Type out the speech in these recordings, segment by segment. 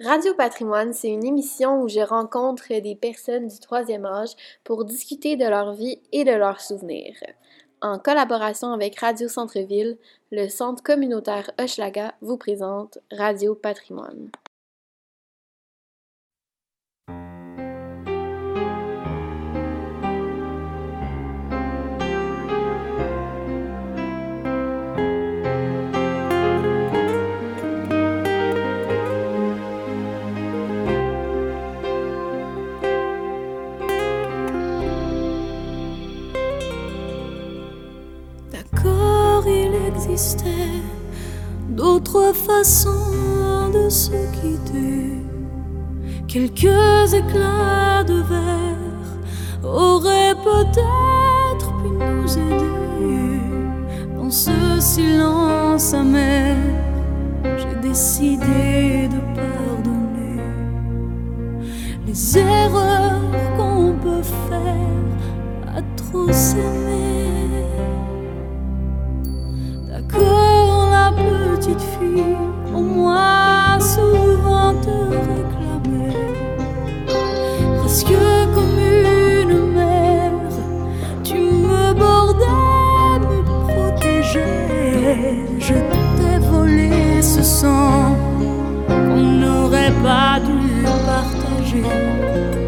Radio Patrimoine, c'est une émission où je rencontre des personnes du troisième âge pour discuter de leur vie et de leurs souvenirs. En collaboration avec Radio Centre-Ville, le Centre communautaire Hochelaga vous présente Radio Patrimoine. D'autres façons de se quitter. Quelques éclats de verre auraient peut-être pu nous aider. Dans ce silence amer, j'ai décidé de pardonner les erreurs qu'on peut faire à trop s'aimer. Petite fille, au moins souvent te réclamer. Presque comme une mère, tu me bordais, me protégeais. Je t'ai volé ce sang qu'on n'aurait pas dû partager.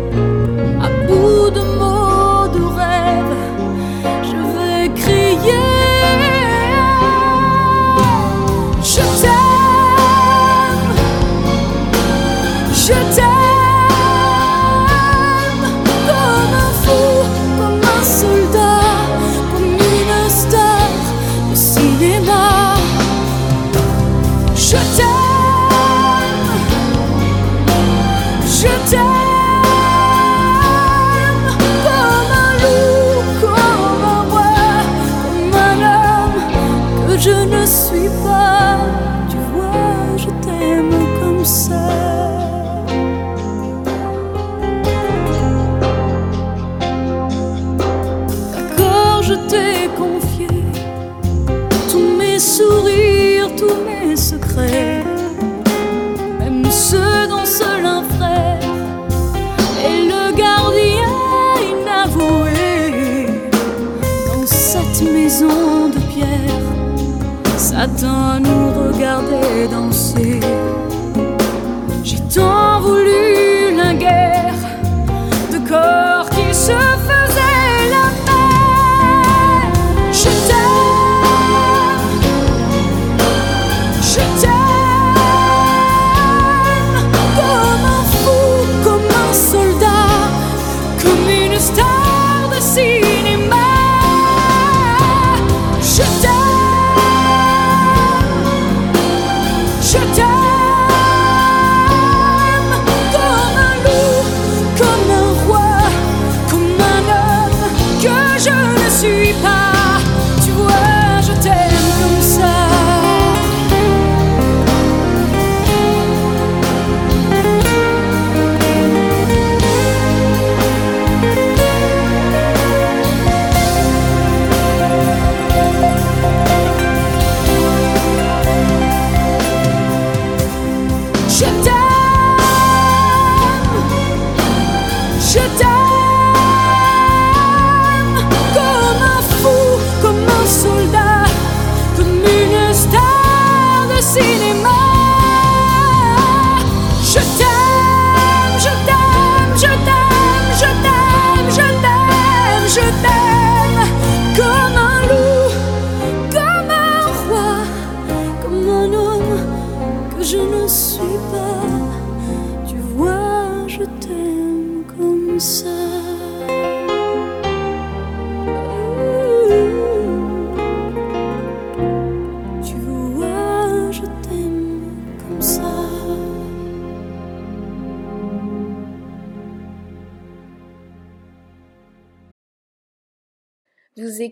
Ne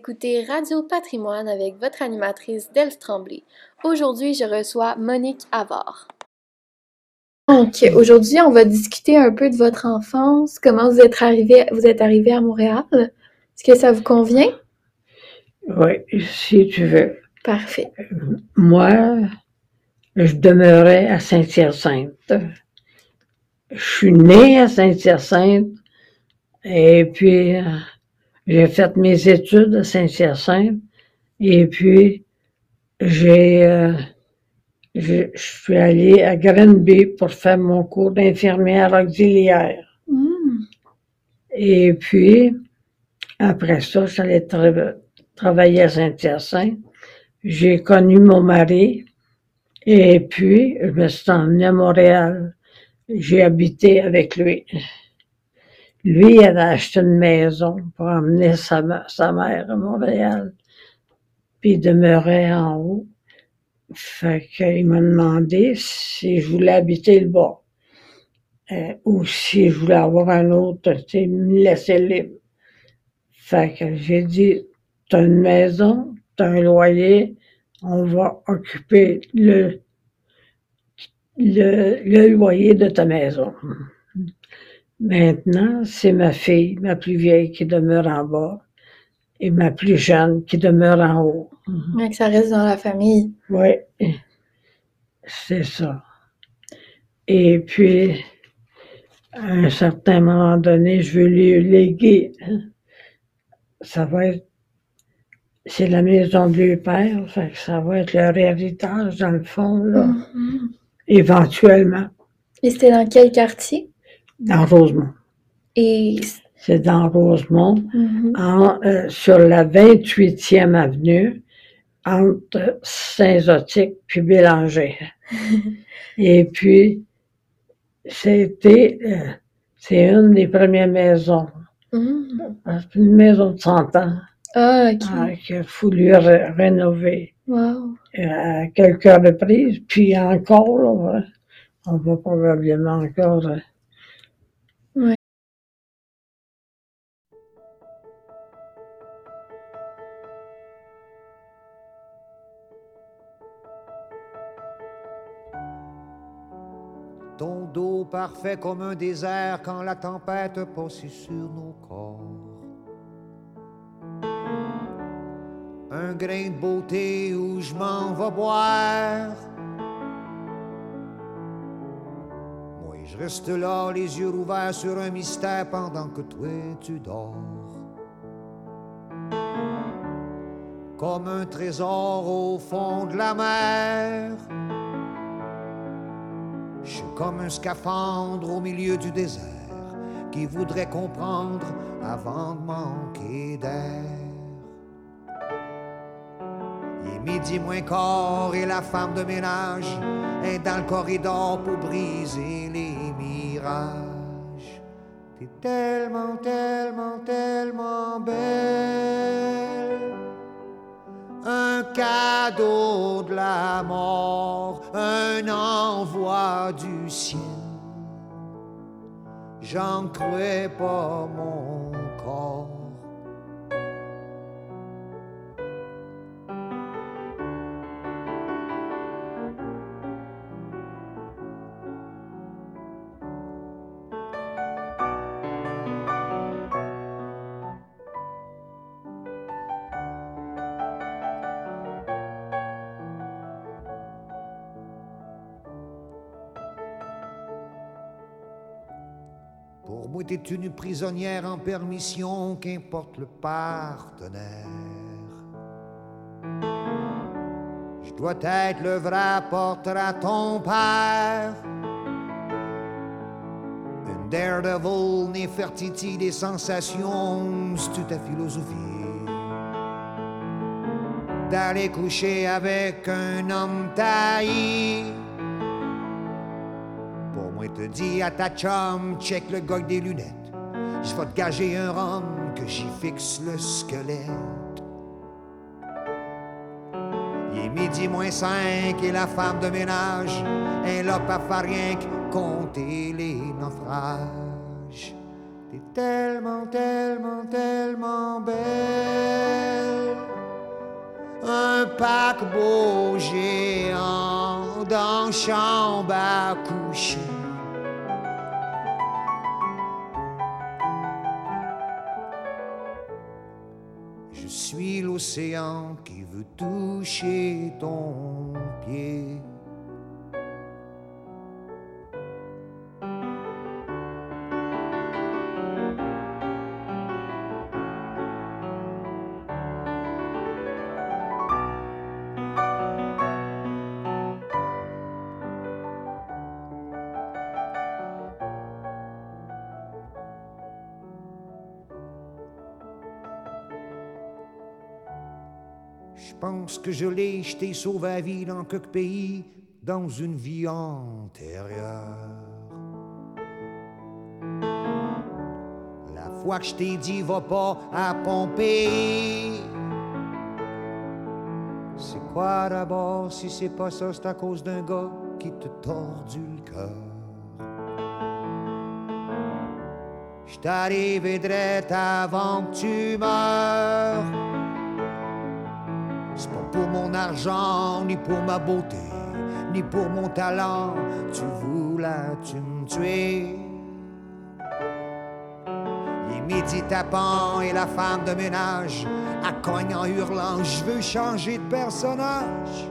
écoutez Radio Patrimoine avec votre animatrice Delphes Tremblay. Aujourd'hui, je reçois Monique Avard. Donc, aujourd'hui, on va discuter un peu de votre enfance, comment vous êtes arrivé, vous êtes arrivé à Montréal. Est-ce que ça vous convient? Oui, si tu veux. Parfait. Moi, je demeurais à Saint-Hyacinthe. je suis née à Saint-Hyacinthe et puis euh, j'ai fait mes études à Saint-Hyacinthe et puis j'ai euh, je, suis allée à Granby pour faire mon cours d'infirmière auxiliaire. Hmm. Et puis, après ça, j'allais tra- travailler à Saint-Hyacinthe. J'ai connu mon mari. Et puis, je me suis emmenée à Montréal. J'ai habité avec lui. Lui, il avait acheté une maison pour emmener sa, mère à Montréal. Puis il demeurait en haut. Fait qu'il m'a demandé si je voulais habiter le bas. Euh, ou si je voulais avoir un autre, tu me laisser libre. Fait que j'ai dit, t'as une maison, t'as un loyer, on va occuper le loyer de ta maison. Maintenant, c'est ma fille, ma plus vieille, qui demeure en bas et ma plus jeune qui demeure en haut. Ouais, que ça reste dans la famille. Oui, c'est ça. Et puis, à un certain moment donné, je veux lui léguer. Ça va être, c'est la maison de leur père, fait que ça va être leur héritage dans le fond, là, Mhm. éventuellement, Et c'était dans quel quartier? Dans Rosemont. Et... C'est dans Rosemont, Mhm. en, euh, sur la 28e avenue, entre Saint-Zotique puis Bélanger. Et puis, c'était, euh, c'est une des premières maisons. Mhm. C'est une maison de 100 ans Ah, ok. hein, qu'il a ré- rénover Wow. euh, à quelques reprises. Puis encore, là, on va probablement encore... parfait comme un désert quand la tempête passe sur nos corps. Un grain de beauté où je m'en vais boire. Moi, je reste là, les yeux ouverts sur un mystère pendant que toi tu dors. Comme un trésor au fond de la mer. Je suis comme un scaphandre au milieu du désert qui voudrait comprendre avant de manquer d'air. Il est midi moins quart et la femme de ménage est dans le corridor pour briser les mirages. T'es tellement, tellement, tellement belle un cadeau de la mort, un envoi du ciel. J'en crois pas mon corps. Pour moi, t'es une prisonnière en permission, qu'importe le partenaire. Je dois être le vrai porteur à ton père. Une daredevil, Néfertiti des sensations, c'est ta philosophie. D'aller coucher avec un homme taillé. Te dis à ta chum, check le avec des lunettes. Je vais te gager un rhum que j'y fixe le squelette. Il est midi moins cinq et la femme de ménage est là pas faire rien que compter les naufrages. T'es tellement, tellement, tellement belle. Un paquebot géant dans chambre à coucher. Suis l'océan qui veut toucher ton pied. Pense que je l'ai, je t'ai sauvé la vie dans quelques pays, dans une vie antérieure. La fois que je t'ai dit, va pas à pomper. C'est quoi d'abord si c'est pas ça, c'est à cause d'un gars qui te tordu le cœur. Je t'arrive avant que tu meurs. Pour mon argent, ni pour ma beauté, ni pour mon talent. Tu voulais tu me tuer. Les midi tapant et la femme de ménage à cogne en hurlant Je veux changer de personnage.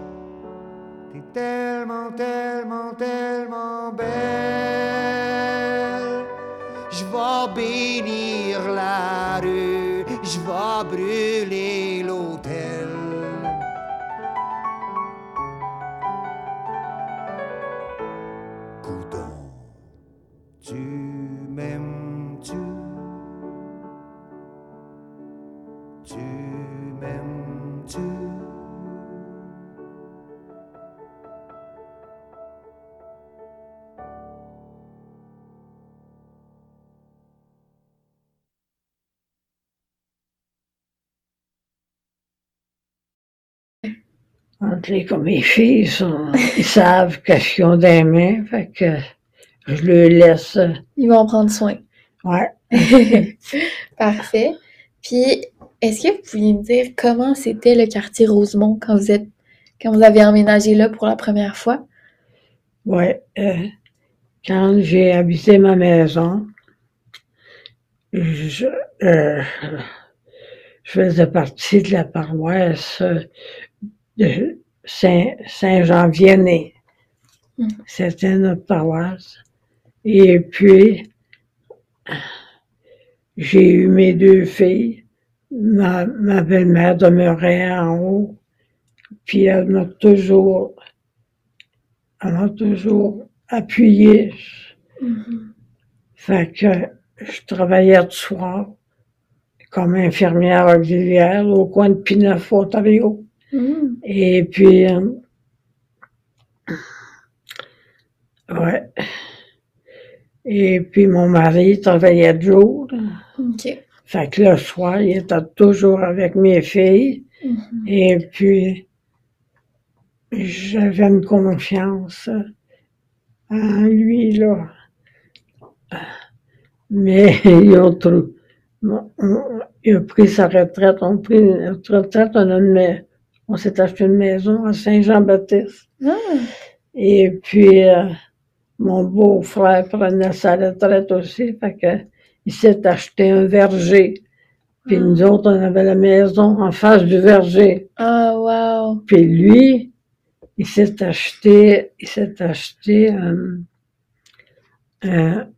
T'es tellement, tellement, tellement belle. Je vais bénir la rue, je vais brûler Les- comme mes filles, sont- ils savent qu'est-ce qu'ils ont des mains, fait que je leur laisse. Ils vont en prendre soin. Ouais. Parfait. Puis, est-ce que vous pouviez me dire comment c'était le quartier Rosemont quand vous êtes, quand vous avez emménagé là pour la première fois? Ouais. euh, quand j'ai habité ma maison, je, euh, je faisais partie de la paroisse de Saint, Saint-Jean-Vianney. Mhm. C'était notre paroisse. Et puis, j'ai eu mes deux filles. Ma, ma belle-mère demeurait en haut. Puis elle m'a toujours, elle m'a toujours appuyé. Fait que je travaillais le soir comme infirmière auxiliaire au coin de Pinaf, Ontario. Mhm. Et puis, euh, ouais. Et puis mon mari travaillait de jour. OK. Fait que le soir, il était toujours avec mes filles. Mhm. Et puis, j'avais une confiance en lui, là. Mais on- on- il a pris sa retraite. On a pris une retraite, on, a une on s'est acheté une maison à Saint-Jean-Baptiste. Ah, Et puis, euh, mon beau-frère prenait sa retraite aussi, fait que il s'est acheté un verger. Puis nous autres, on avait la maison en face du verger. ah, wow. Puis lui, il s'est acheté, il s'est acheté un, un,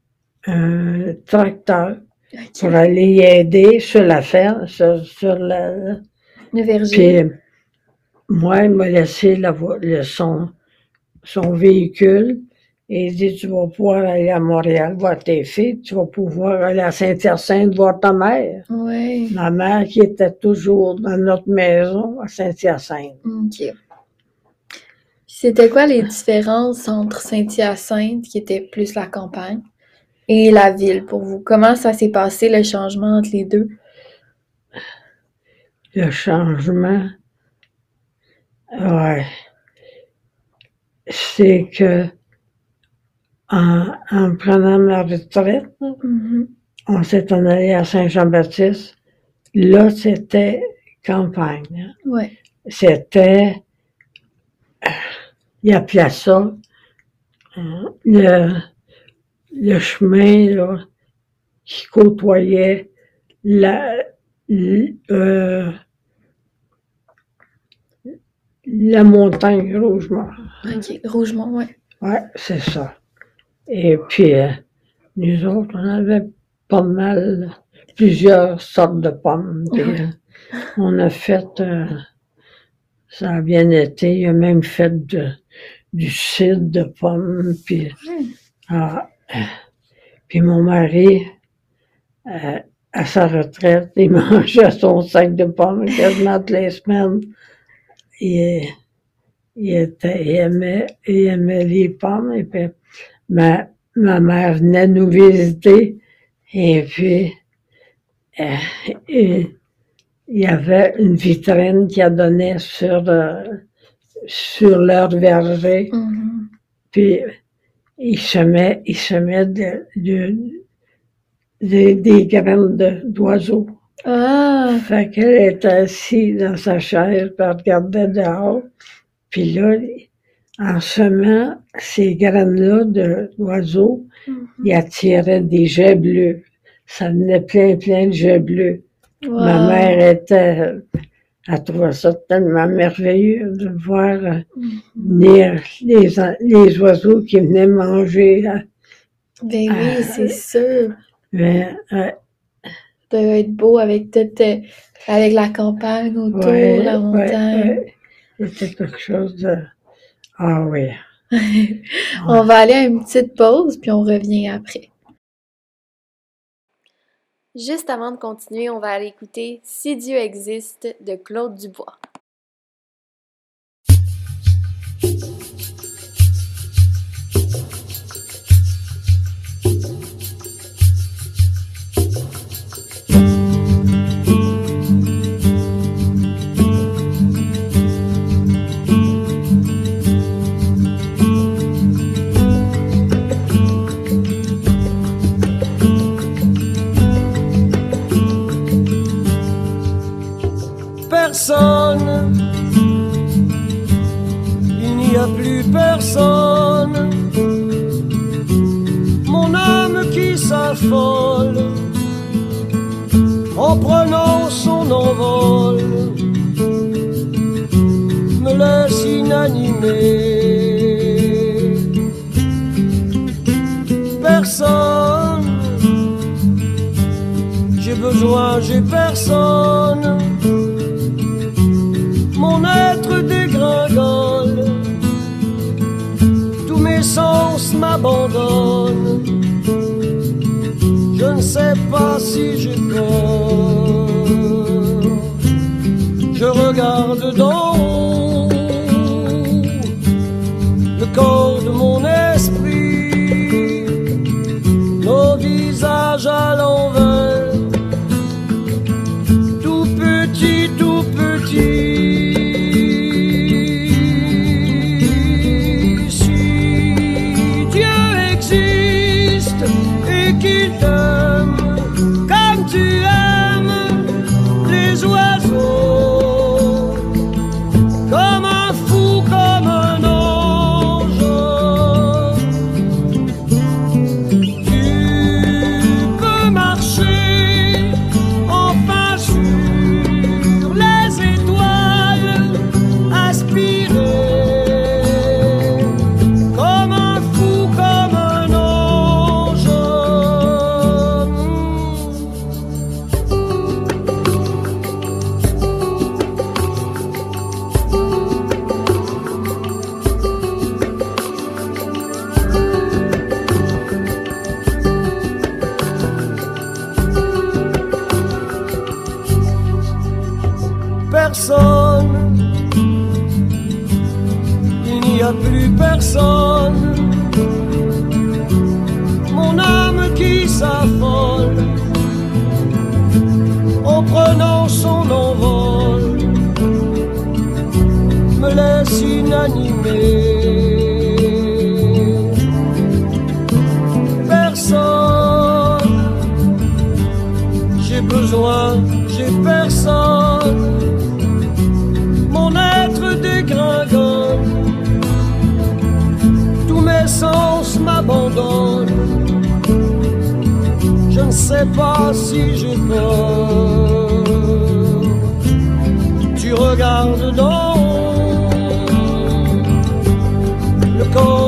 un tracteur pour aller y aider sur la ferme, sur, sur la, Le verger. puis moi, il m'a laissé la, vo- le, son, son véhicule et il dit, tu vas pouvoir aller à Montréal voir tes filles, tu vas pouvoir aller à Saint-Hyacinthe voir ta mère. Ouais. Ma mère qui était toujours dans notre maison à Saint-Hyacinthe. OK. C'était quoi les différences entre Saint-Hyacinthe, qui était plus la campagne, et la ville pour vous? Comment ça s'est passé le changement entre les deux? Le changement, ouais, c'est que en, en prenant ma retraite, Mhm. on s'est en allé à Saint-Jean-Baptiste. Là, c'était campagne. hein. Ouais. C'était, il appelait ça, le, le chemin là, qui côtoyait la, euh, la montagne Rougemont. OK. Rougemont, ouais. Ouais, c'est ça. Et puis, euh, nous autres, on avait pas mal, plusieurs sortes de pommes. Puis, euh, on a fait, euh, ça a bien été, il a même fait de- du cidre de pommes. Puis, ah, puis mon mari, à sa retraite, il mangeait son sac de pommes quasiment toutes les semaines. Il, il était, il aimait, il aimait les pommes, et puis ma, ma mère venait nous visiter, et puis, euh, il y avait une vitrine qui a donné sur, euh, sur leur verger, Mhm. puis il semait, il semait de, de- des- des graines de- d'oiseaux. Ah, Fait qu'elle était assise dans sa chaise, puis elle regardait dehors. Puis là, en semant ces graines-là d'oiseaux, Mhm. il attirait des jets bleus. Ça venait plein, plein de jets bleus. Ma mère était, elle trouvait ça tellement merveilleux de voir euh, Mhm. venir les, les oiseaux qui venaient manger. euh, Ben oui, Ah. c'est sûr. Mais, euh, doit être beau avec toute, euh, avec la campagne autour, ouais, la montagne. ouais. C'était quelque chose de... Ah oui. On va aller à une petite pause, puis on revient après. Juste avant de continuer, on va aller écouter Si Dieu existe de Claude Dubois. Personne, il n'y a plus personne. Mon âme qui s'affole en prenant son envol me laisse inanimé. Personne, j'ai besoin, j'ai personne ne sais pas si j'ai peur. Je regarde d'en inanimé. Personne, j'ai besoin, j'ai personne. Mon être dégringole, tous mes sens m'abandonnent. Je ne sais pas si j'ai peur. Tu regardes d'en le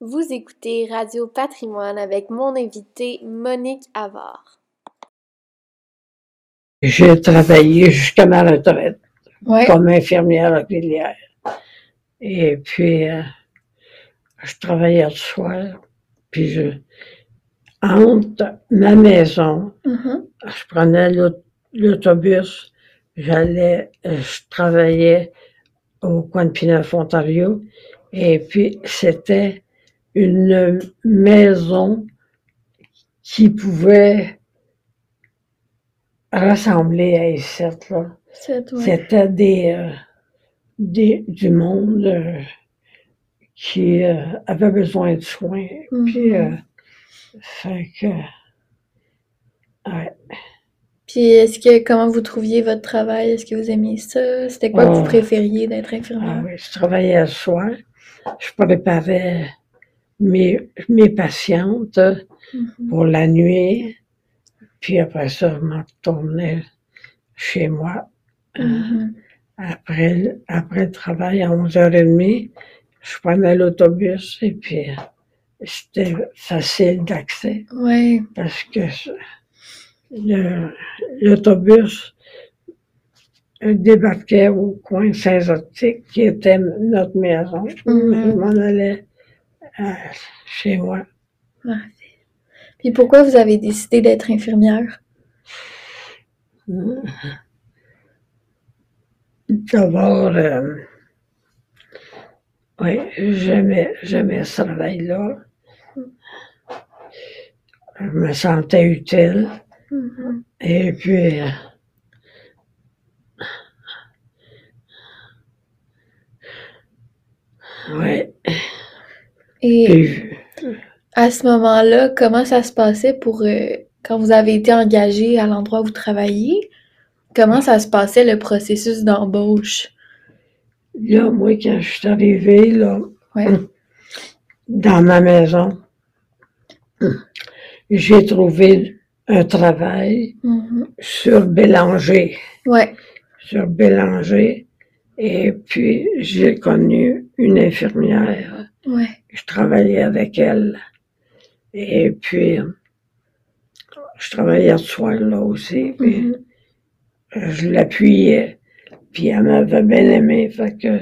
Vous écoutez Radio Patrimoine avec mon invité Monique Avard. J'ai travaillé jusqu'à ma retraite Ouais. comme infirmière auxiliaire. Et puis, euh, je travaillais le soir. Puis, je, entre ma maison, Mhm. je prenais l'aut- l'autobus, j'allais, euh, je travaillais au coin de Pineuf, Ontario. Et puis, c'était une maison qui pouvait ressembler à ouais. C'était des, euh, des, du monde euh, qui euh, avait besoin de soins. Puis, fait que, ouais. Puis est-ce que comment vous trouviez votre travail? Est-ce que vous aimiez ça? C'était quoi que vous Oh. préfériez d'être Ah infirmière? oui, je travaillais le soir. Je préparais mes, mes patientes Mhm. pour la nuit. Puis après ça, je m'en retournais chez moi. Euh, Mhm. Après, après le travail, à 11h30, je prenais l'autobus et puis euh, c'était facile d'accès Ouais. parce que l'autobus euh, débarquait au coin de Saint-Optique qui était notre maison. Je m'en allais euh, chez moi. Parfait. Puis pourquoi vous avez décidé d'être infirmière? D'abord, euh, oui, j'aimais, j'aimais ce travail-là. Je me sentais utile. Mhm. Et puis, euh, ouais, Et à ce moment-là, comment ça se passait pour euh, quand vous avez été engagé à l'endroit où vous travaillez? Comment ça se passait le processus d'embauche? là, moi, quand je suis arrivée, là, Ouais. dans ma maison, j'ai trouvé un travail Mhm. sur Bélanger. Ouais. sur Bélanger. Et puis, j'ai connu une infirmière. Ouais. Je travaillais avec elle. Et puis, je travaillais le soir là aussi. Mhm. je l'appuyais. Puis, elle m'avait bien aimé. Fait que,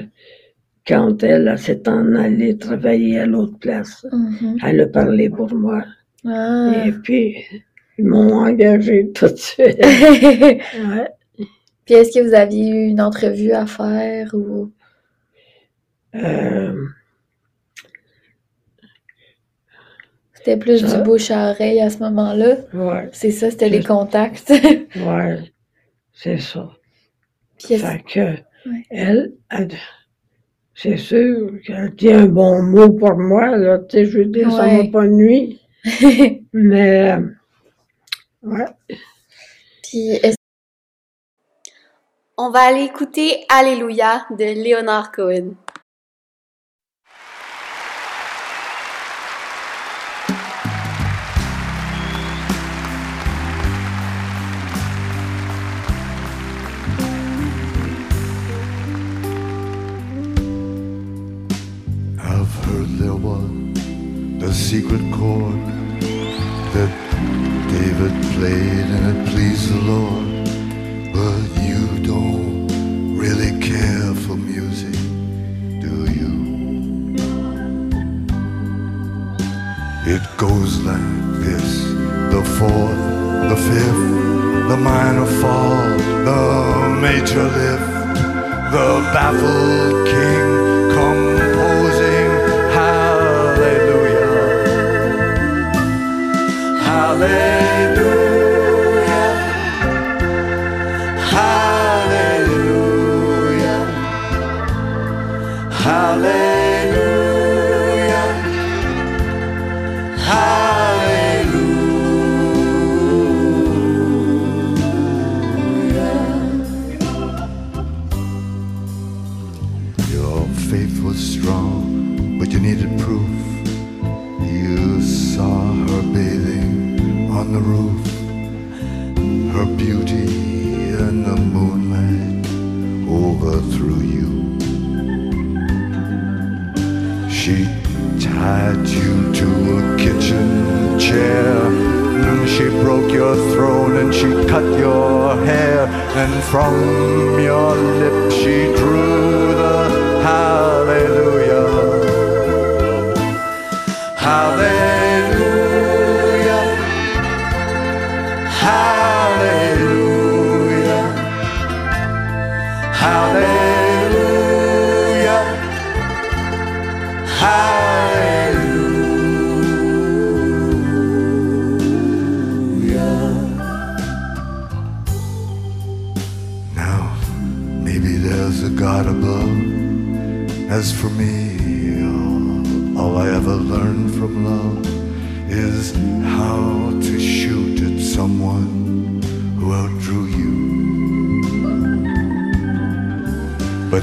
quand elle, elle s'est en allée travailler à l'autre place, Mhm. elle a parlé pour moi. Ah. Et puis, ils m'ont engagé tout de suite. Ouais. Puis est-ce que vous aviez eu une entrevue à faire ou... Euh, C'était plus Ça- du bouche à oreille à ce moment-là? ouais, C'est ça, c'était les contacts. ouais, c'est ça. Puis Fait que, Ouais. elle, elle- c'est sûr qu'elle dit un bon mot pour moi, là, tu sais, je veux dire, ça m'a pas nuit, mais, euh, ouais, Puis est-ce- On va aller écouter Alléluia de Léonard Cohen. There was the secret chord that David played and it pleased the Lord. But you don't really care for music, do you? It goes like this the fourth, the fifth, the minor fall, the major lift, the baffled king And from your lips she drew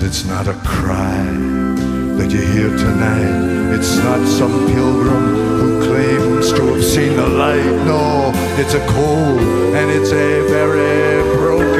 it's not a cry that you hear tonight. It's not some pilgrim who claims to have seen the light. No, it's a cold and it's a very broken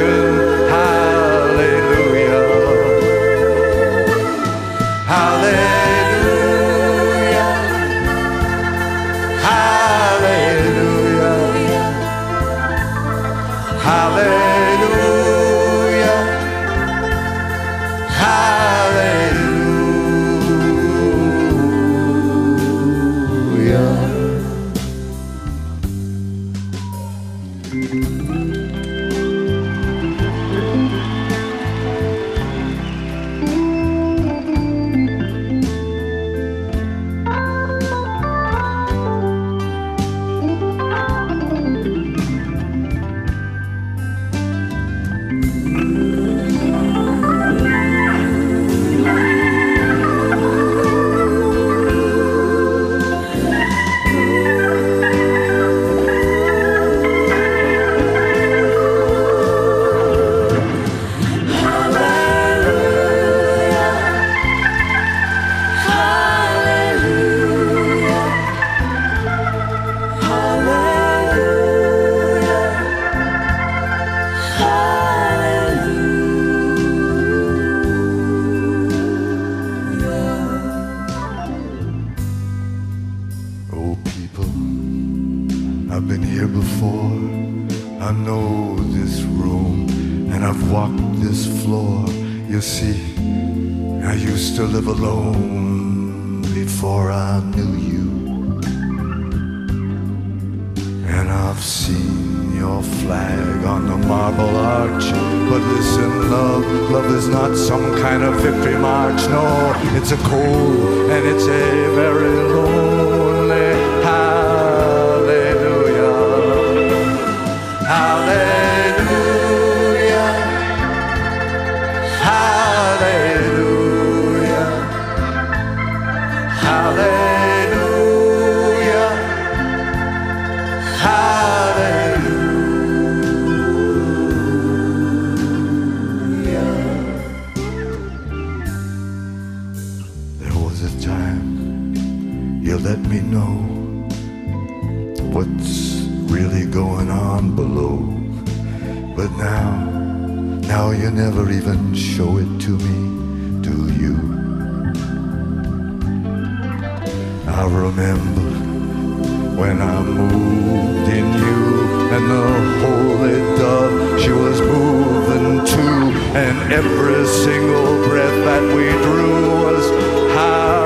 and the holy dove she was moving too. And every single breath that we drew was hallelujah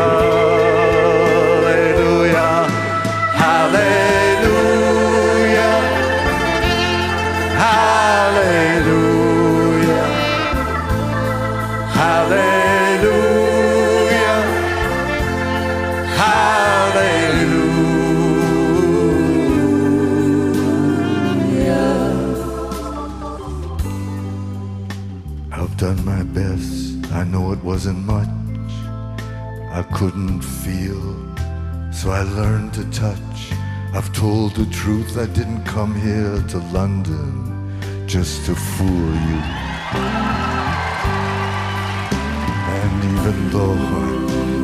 wasn't much. I couldn't feel, so I learned to touch. I've told the truth. I didn't come here to London just to fool you. And even though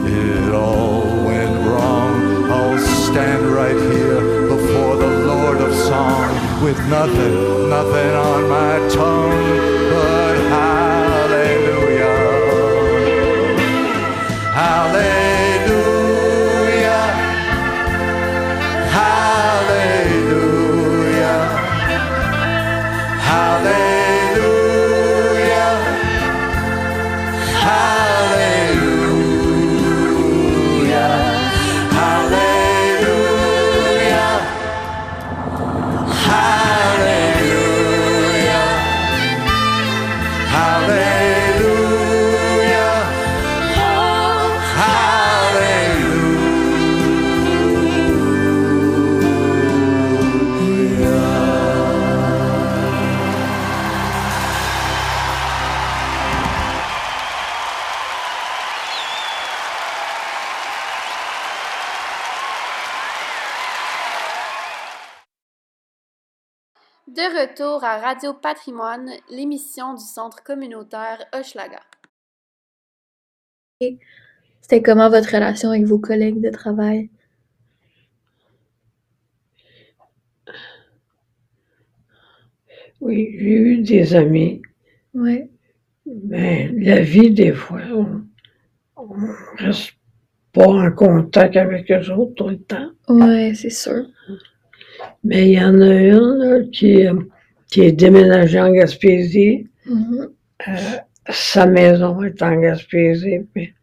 it all went wrong, I'll stand right here before the Lord of Song with nothing, nothing on my tongue De retour à Radio Patrimoine, l'émission du Centre communautaire Hochelaga. C'était comment votre relation avec vos collègues de travail? Oui, j'ai eu des amis, Ouais. mais la vie, des fois, on ne reste pas en contact avec eux autres tout le temps. Ouais, c'est sûr. Mais il y en a une qui, euh, qui est déménagée en Gaspésie. Mhm. Euh, sa maison est en Gaspésie, puis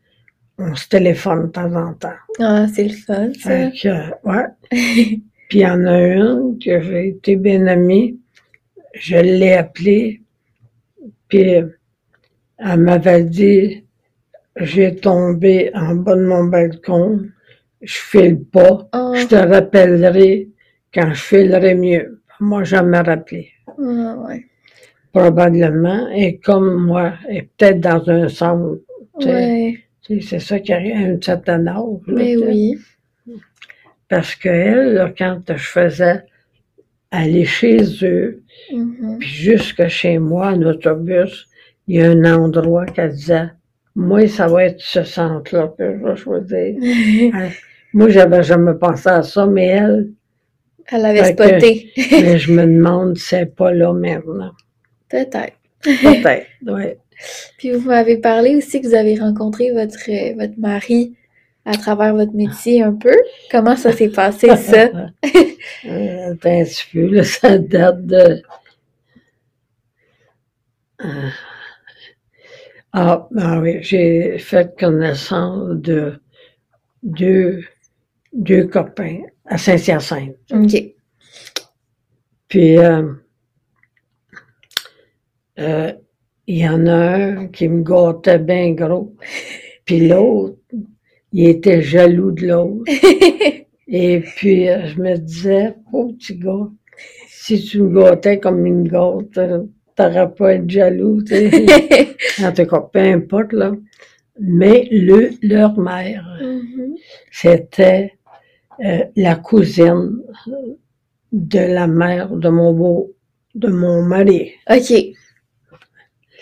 on se téléphone de temps en temps. Ah, c'est le fun, ça. Fait que, euh, ouais. Puis il y en a une que j'ai été bien amie. Je l'ai appelée. Puis elle m'avait dit J'ai tombé en bas de mon balcon. Je file pas. Oh, Je te rappellerai quand je filerai mieux. Moi, me rappelé. ouais. Probablement. Et comme moi, et peut-être dans un centre. Ouais, C'est ça qui arrive à un certain âge. là, mais oui. Parce qu'elle, quand je faisais aller chez eux, Mhm. puis jusque chez moi, en autobus, il y a un endroit qu'elle disait, moi, ça va être ce centre-là que je vais choisir. Moi, j'avais jamais pensé à ça, mais elle, Elle avait Fait que- spoté. mais je me demande si c'est pas là maintenant. Peut-être. Peut-être, oui. Puis vous m'avez parlé aussi que vous avez rencontré votre, euh, votre mari à travers votre métier un peu. Comment ça s'est passé, ça? Euh, un petit peu, là, ça date de... Euh, Ah, ah oui, j'ai fait connaissance de deux, deux copains à Saint-Hyacinthe. OK. Puis, euh, euh, il y en a un qui me gâtait bien gros. Puis l'autre, il était jaloux de l'autre. Et puis, euh, je me disais, pauvre petit gars, si tu me gâtais comme une gâte, t'aurais pas à être jaloux, tu sais. En tout cas, peu importe, là. Mais le, leur mère, Mhm. c'était euh, la cousine de la mère de mon beau, de mon mari. OK.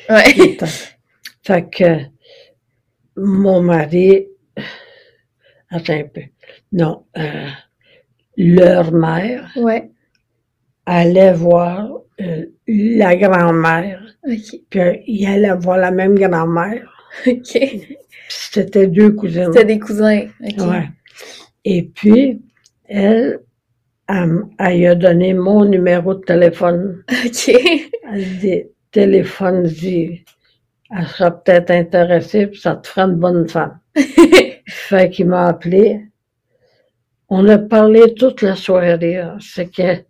Ouais. fait que mon mari, attends un peu, non, euh, leur mère Ouais. allait voir euh, la grand-mère, OK. puis euh, il allait voir la même grand-mère, OK. c'était deux cousines. C'était des cousins. OK. Ouais. Et puis, elle, elle, elle lui a donné mon numéro de téléphone. OK. Elle dit, téléphone-y. Elle sera peut-être intéressée, puis ça te fera une bonne femme. Fait qu'il m'a appelé. On a parlé toute la soirée. hein. C'est que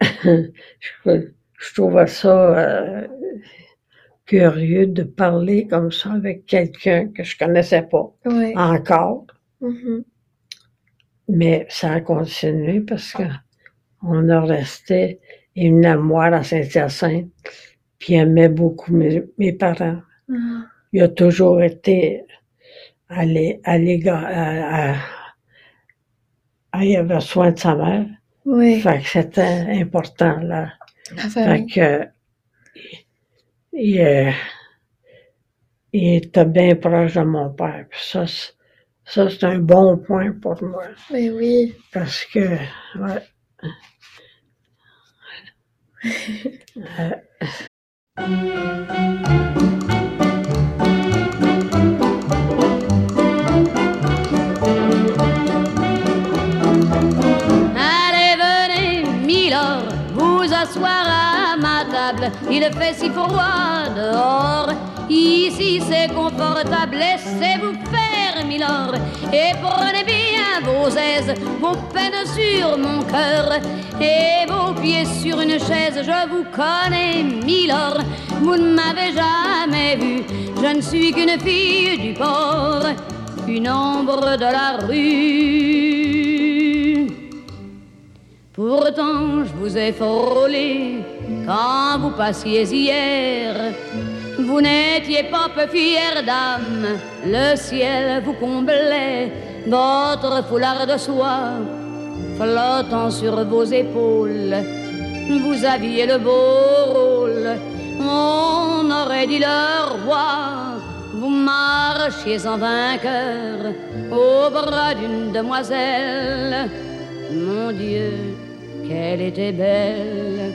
je, je trouvais ça euh, curieux de parler comme ça avec quelqu'un que je connaissais pas encore. Mhm. Mais ça a continué parce que on a resté une amoire à Saint-Hyacinthe, puis il aimait beaucoup mes, mes parents. Ah. Il a toujours été à l'é- à l'égard, à- à- à- il avait soin de sa mère. Ouais. Fait que c'était important, là. La Fait que, il, euh, il était bien proche de mon père. Puis ça, ça, c'est un bon point pour moi. Ben oui. Parce que, ouais. Euh, Allez, venez, Milord, vous asseoir à ma table. Il fait si froid dehors. Ici c'est confortable, laissez-vous faire, Et prenez bien vos aises, vos peines sur mon cœur. Et vos pieds sur une chaise, je vous connais, Milord. Vous ne m'avez jamais vu, je ne suis qu'une fille du port, une ombre de la rue. Pourtant, je vous ai frôlé quand vous passiez hier. Vous n'étiez pas peu fière d'âme, le ciel vous comblait, votre foulard de soie flottant sur vos épaules. vous aviez le beau rôle. On aurait dit le roi. Vous marchiez en vainqueur au bras d'une demoiselle. Mon Dieu, qu'elle était belle.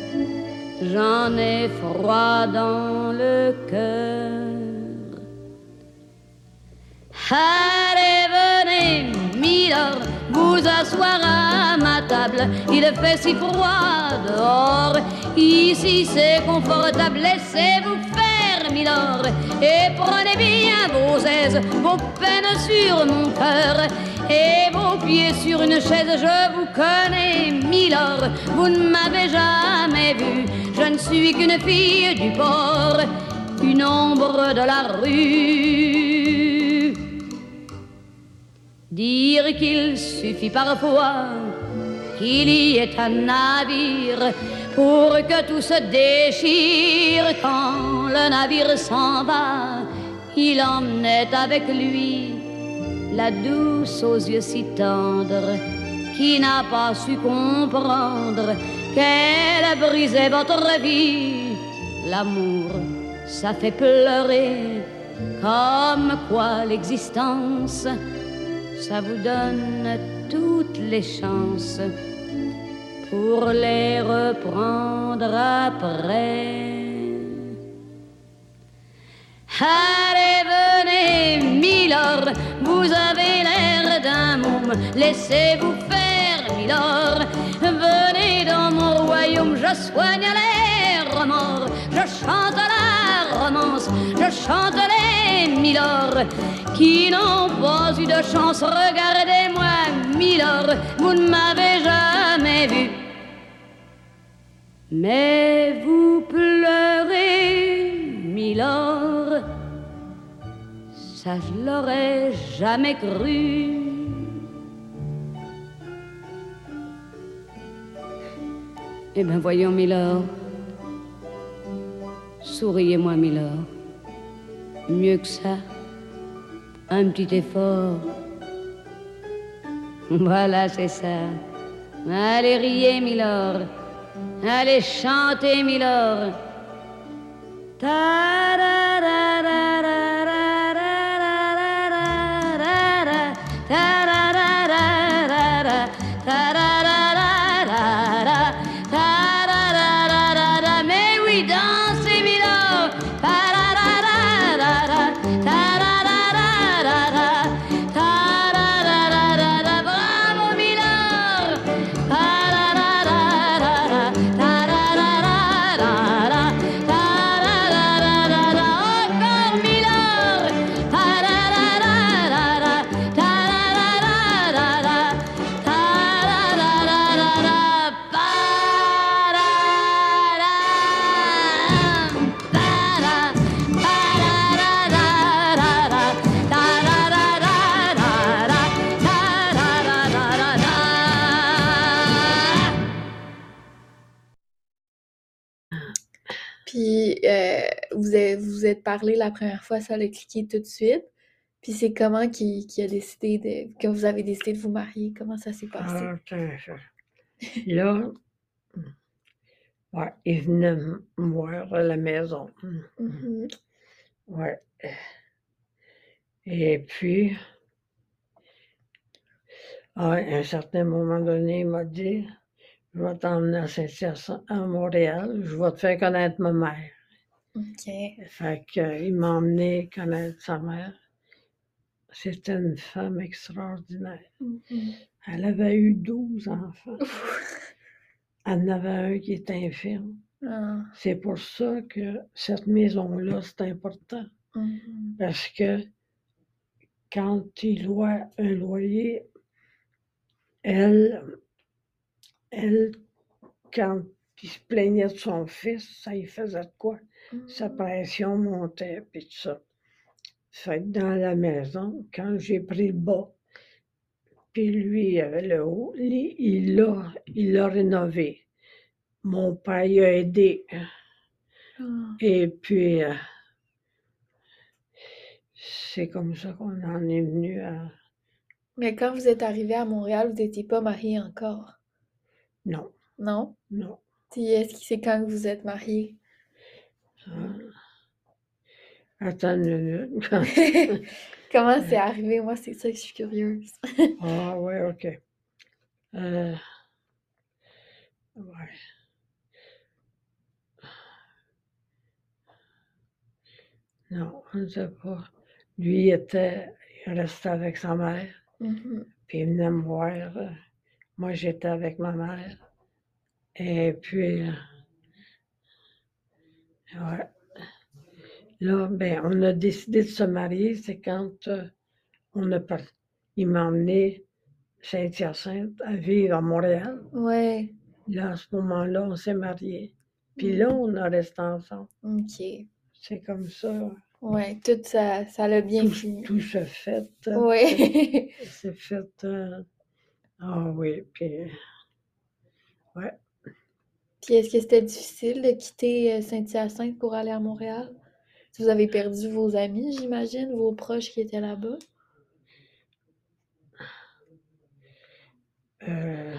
J'en ai froid dans le cœur. Allez, venez, Milord, vous asseoir à ma table. Il fait si froid dehors. Ici c'est confortable. Laissez-vous faire, Et prenez bien vos aises, vos peines sur mon cœur. Et vos pieds sur une chaise, je vous connais, Milord. Vous ne m'avez jamais vu. Je ne suis qu'une fille du port, une ombre de la rue. Dire qu'il suffit parfois qu'il y ait un navire pour que tout se déchire quand le navire s'en va. Il emmenait avec lui la douce aux yeux si tendres qui n'a pas su comprendre qu'elle a brisé votre vie. L'amour, ça fait pleurer comme quoi l'existence ça vous donne toutes les chances pour les reprendre après. Allez, venez, Milord, vous avez l'air d'un môme, laissez-vous faire, Milord. Venez dans mon royaume, je soigne les remords, je chante la romance, je chante les Milord qui n'ont pas eu de chance. Regardez-moi, Milord, vous ne m'avez jamais. Mais vous pleurez, Milord, ça je l'aurais jamais cru. Eh bien, voyons, Milord. Souriez-moi, Milord. Mieux que ça, un petit effort. Voilà, c'est ça. Allez, riez, Milord. Allez chanter, Milord. Vous êtes, parlé la première fois, ça l'a cliqué tout de suite. Puis c'est comment qui, a décidé de, que vous avez décidé de vous marier? Comment ça s'est passé? Ah. Là, ouais, il venait me voir à la maison. Mhm. Ouais. Et puis, à un certain moment donné, il m'a dit, je vais t'emmener à Saint-Hyacinthe, à Montréal, je vais te faire connaître ma mère. OK. Fait qu'il m'a emmené connaître sa mère. C'était une femme extraordinaire. Mhm. Elle avait eu 12 enfants. Elle en avait un qui était infirme. Ah. C'est pour ça que cette maison-là, c'est important. Mhm. Parce que quand il loue un loyer, elle, elle, quand il se plaignait de son fils, ça y faisait de quoi? Sa pression montait, puis tout ça. Fait que dans la maison, quand j'ai pris le bas, puis lui, il avait le haut, lui, il l'a, il l'a rénové. Mon père il a aidé. Ah. Et puis, euh, c'est comme ça qu'on en est venu à... Mais quand vous êtes arrivé à Montréal, vous n'étiez pas marié encore, Non, non? non. Est-ce que c'est quand que vous êtes mariés? Attends une minute. Comment c'est arrivé? Moi, c'est ça que je suis curieuse. ah, ouais, OK. Euh, ouais. Non, on ne sait pas. Lui, il était, il restait avec sa mère, Mhm. puis il venait me voir. Moi, j'étais avec ma mère. Et puis, ouais. Là, ben, on a décidé de se marier, c'est quand euh, on a par- il m'a emmené Saint-Hyacinthe à vivre à Montréal. Ouais, Là, à ce moment-là, on s'est mariés. Puis là, on a resté ensemble. ok. C'est comme ça. Ouais, tout ça, ça l'a bien Tout, fini. tout se fait. euh, Ouais. C'est fait. euh, Ah oui, puis. Ouais. Puis est-ce que c'était difficile de quitter euh, Saint-Hyacinthe pour aller à Montréal? Vous avez perdu vos amis, j'imagine, vos proches qui étaient là-bas? Euh,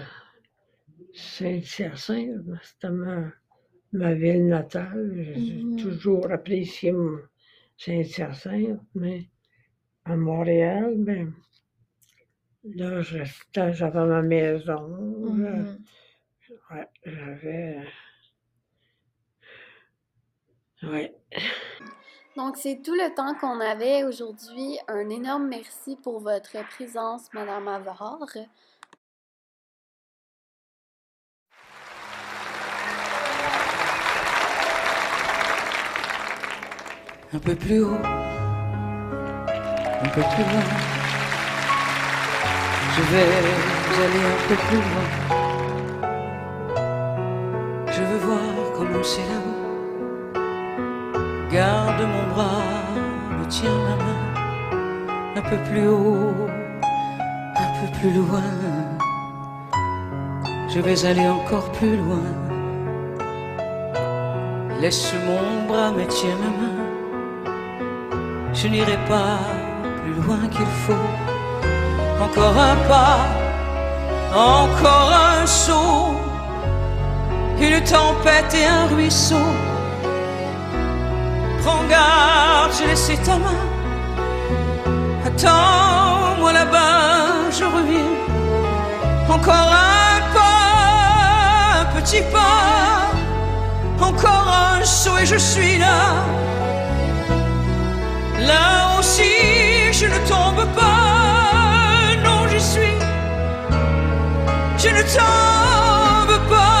Saint-Hyacinthe, c'était ma, ma ville natale. J'ai Mhm. toujours apprécié Saint-Hyacinthe, mais à Montréal, ben, là, j'avais ma maison. là, Mhm. Ouais, j'avais. Ouais. Donc, c'est tout le temps qu'on avait aujourd'hui. Un énorme merci pour votre présence, Madame Avard. un peu plus haut, un peu plus loin. Je vais aller un peu plus loin. C'est là-haut. Garde mon bras, me tiens ma main, un peu plus haut, un peu plus loin. Je vais aller encore plus loin. Laisse mon bras, me tiens ma main. Je n'irai pas plus loin qu'il faut. Encore un pas, encore un saut, une tempête et un ruisseau. Prends garde, j'ai laissé ta main. Attends-moi là-bas, je reviens. Encore un pas, un petit pas, encore un saut et je suis là. Là aussi, je ne tombe pas. Non, j'y suis. Je ne tombe pas.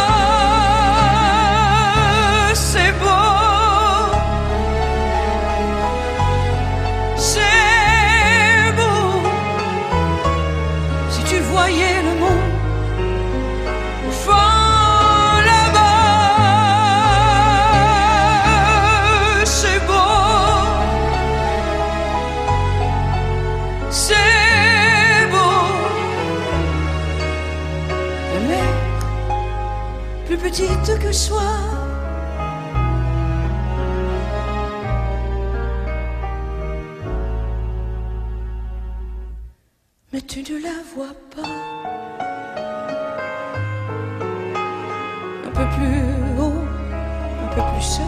Petite que soi. Mais tu ne la vois pas. Un peu plus haut, un peu plus seul.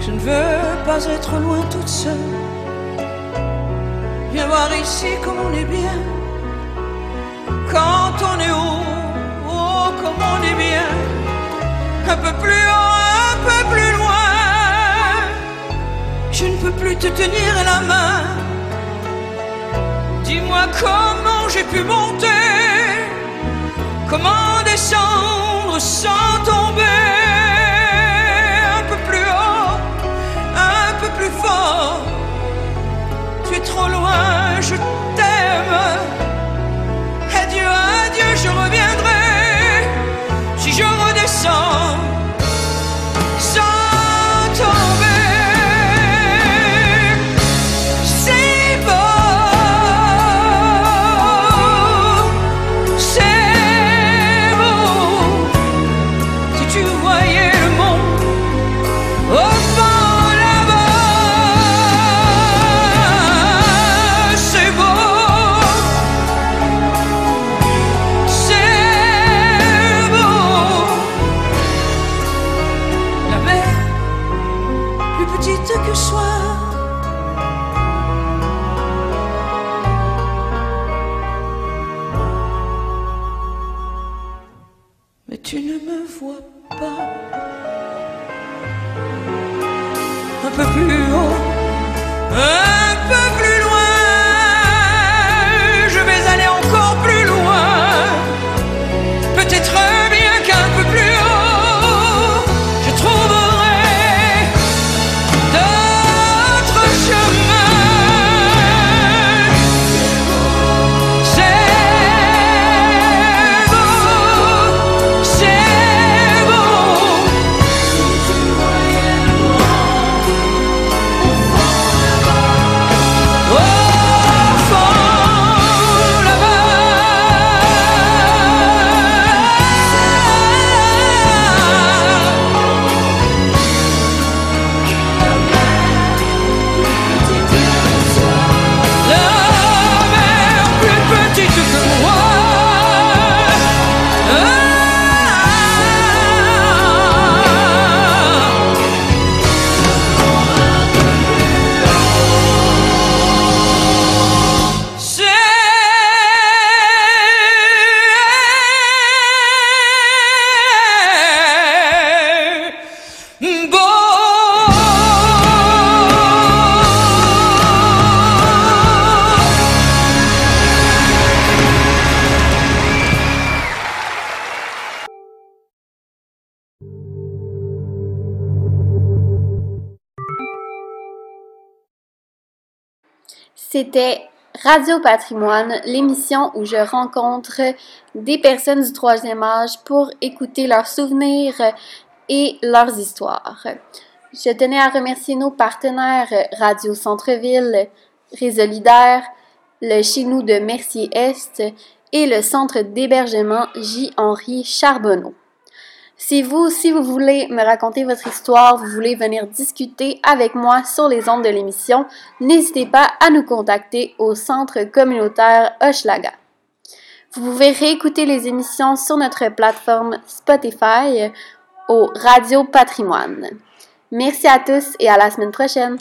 Je ne veux pas être loin toute seule. Viens voir ici comme on est bien. Quand on est haut, Un peu plus haut, un peu plus loin. Je ne peux plus te tenir la main. Dis-moi comment j'ai pu monter. Comment descendre sans tomber. Un peu plus haut, un peu plus fort. Tu es trop loin, je t'aime. Adieu, adieu, je reviendrai. Si je c'était Radio Patrimoine, l'émission où je rencontre des personnes du troisième âge pour écouter leurs souvenirs et leurs histoires. Je tenais à remercier nos partenaires Radio Centre-Ville, Résolidaire, le chez nous de Mercier-Est et le centre d'hébergement J. Henri Charbonneau. Si vous aussi vous voulez me raconter votre histoire, vous voulez venir discuter avec moi sur les ondes de l'émission, n'hésitez pas à nous contacter au centre communautaire Hochelaga. Vous pouvez réécouter les émissions sur notre plateforme Spotify au Radio Patrimoine. Merci à tous et à la semaine prochaine.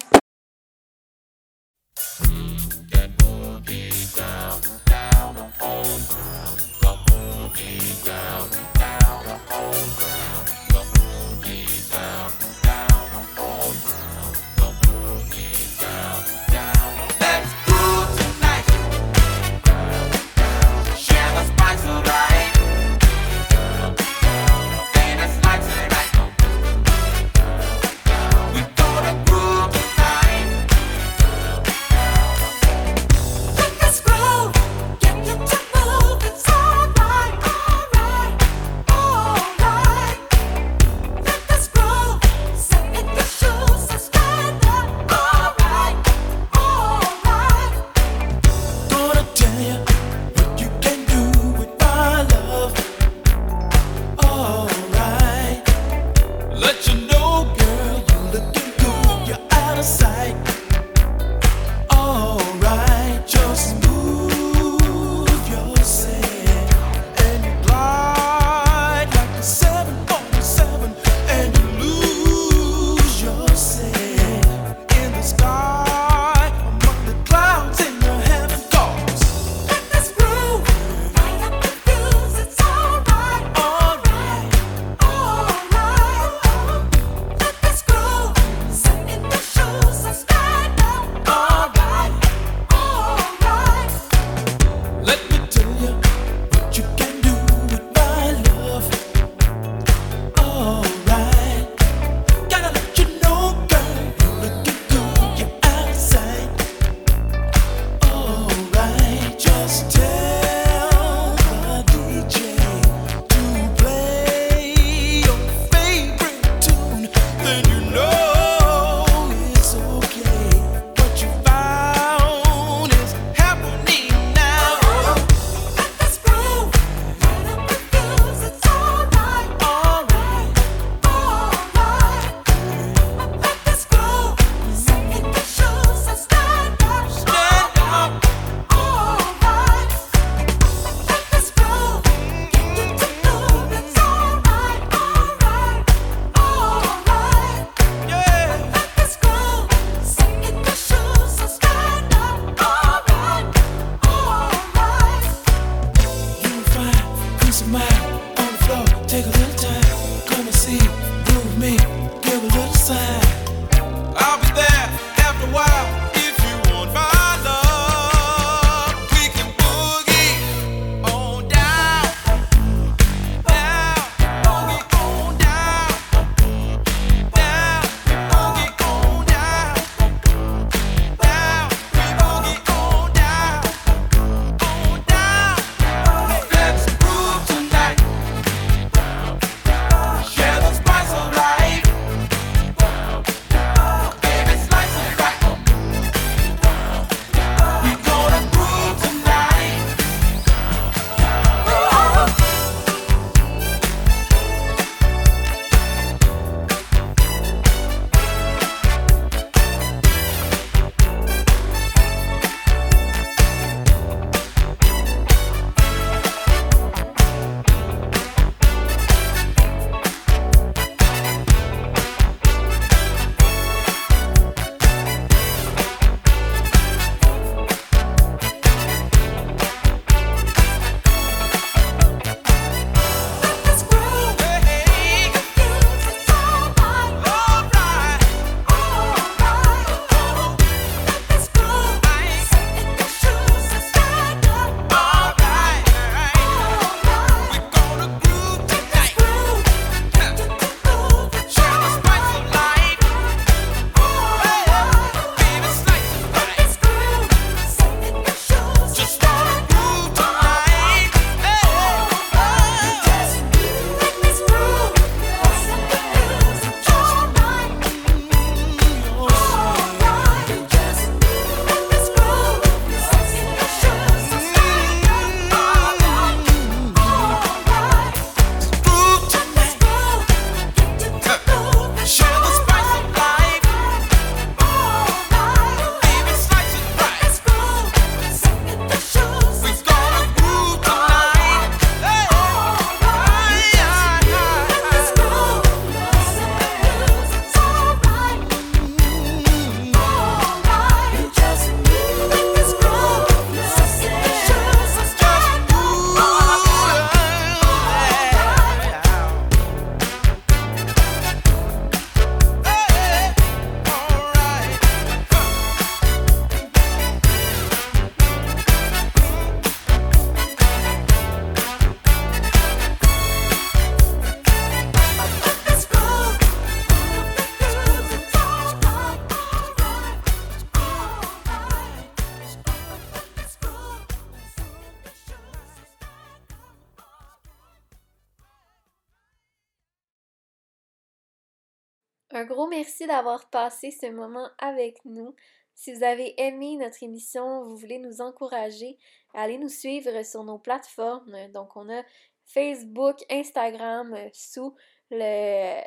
Un gros merci d'avoir passé ce moment avec nous. Si vous avez aimé notre émission, vous voulez nous encourager, allez nous suivre sur nos plateformes. Donc, on a Facebook, Instagram euh, sous le,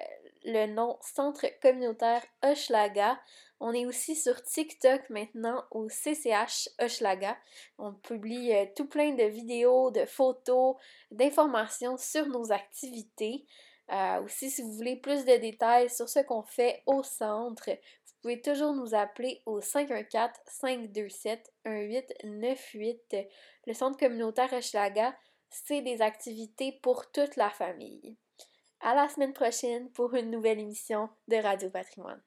le nom Centre communautaire Hochelaga. On est aussi sur TikTok maintenant au CCH Hochelaga. On publie euh, tout plein de vidéos, de photos, d'informations sur nos activités. Euh, aussi, si vous voulez plus de détails sur ce qu'on fait au centre, vous pouvez toujours nous appeler au 514-527-1898. Le centre communautaire Hochelaga, c'est des activités pour toute la famille. À la semaine prochaine pour une nouvelle émission de Radio Patrimoine.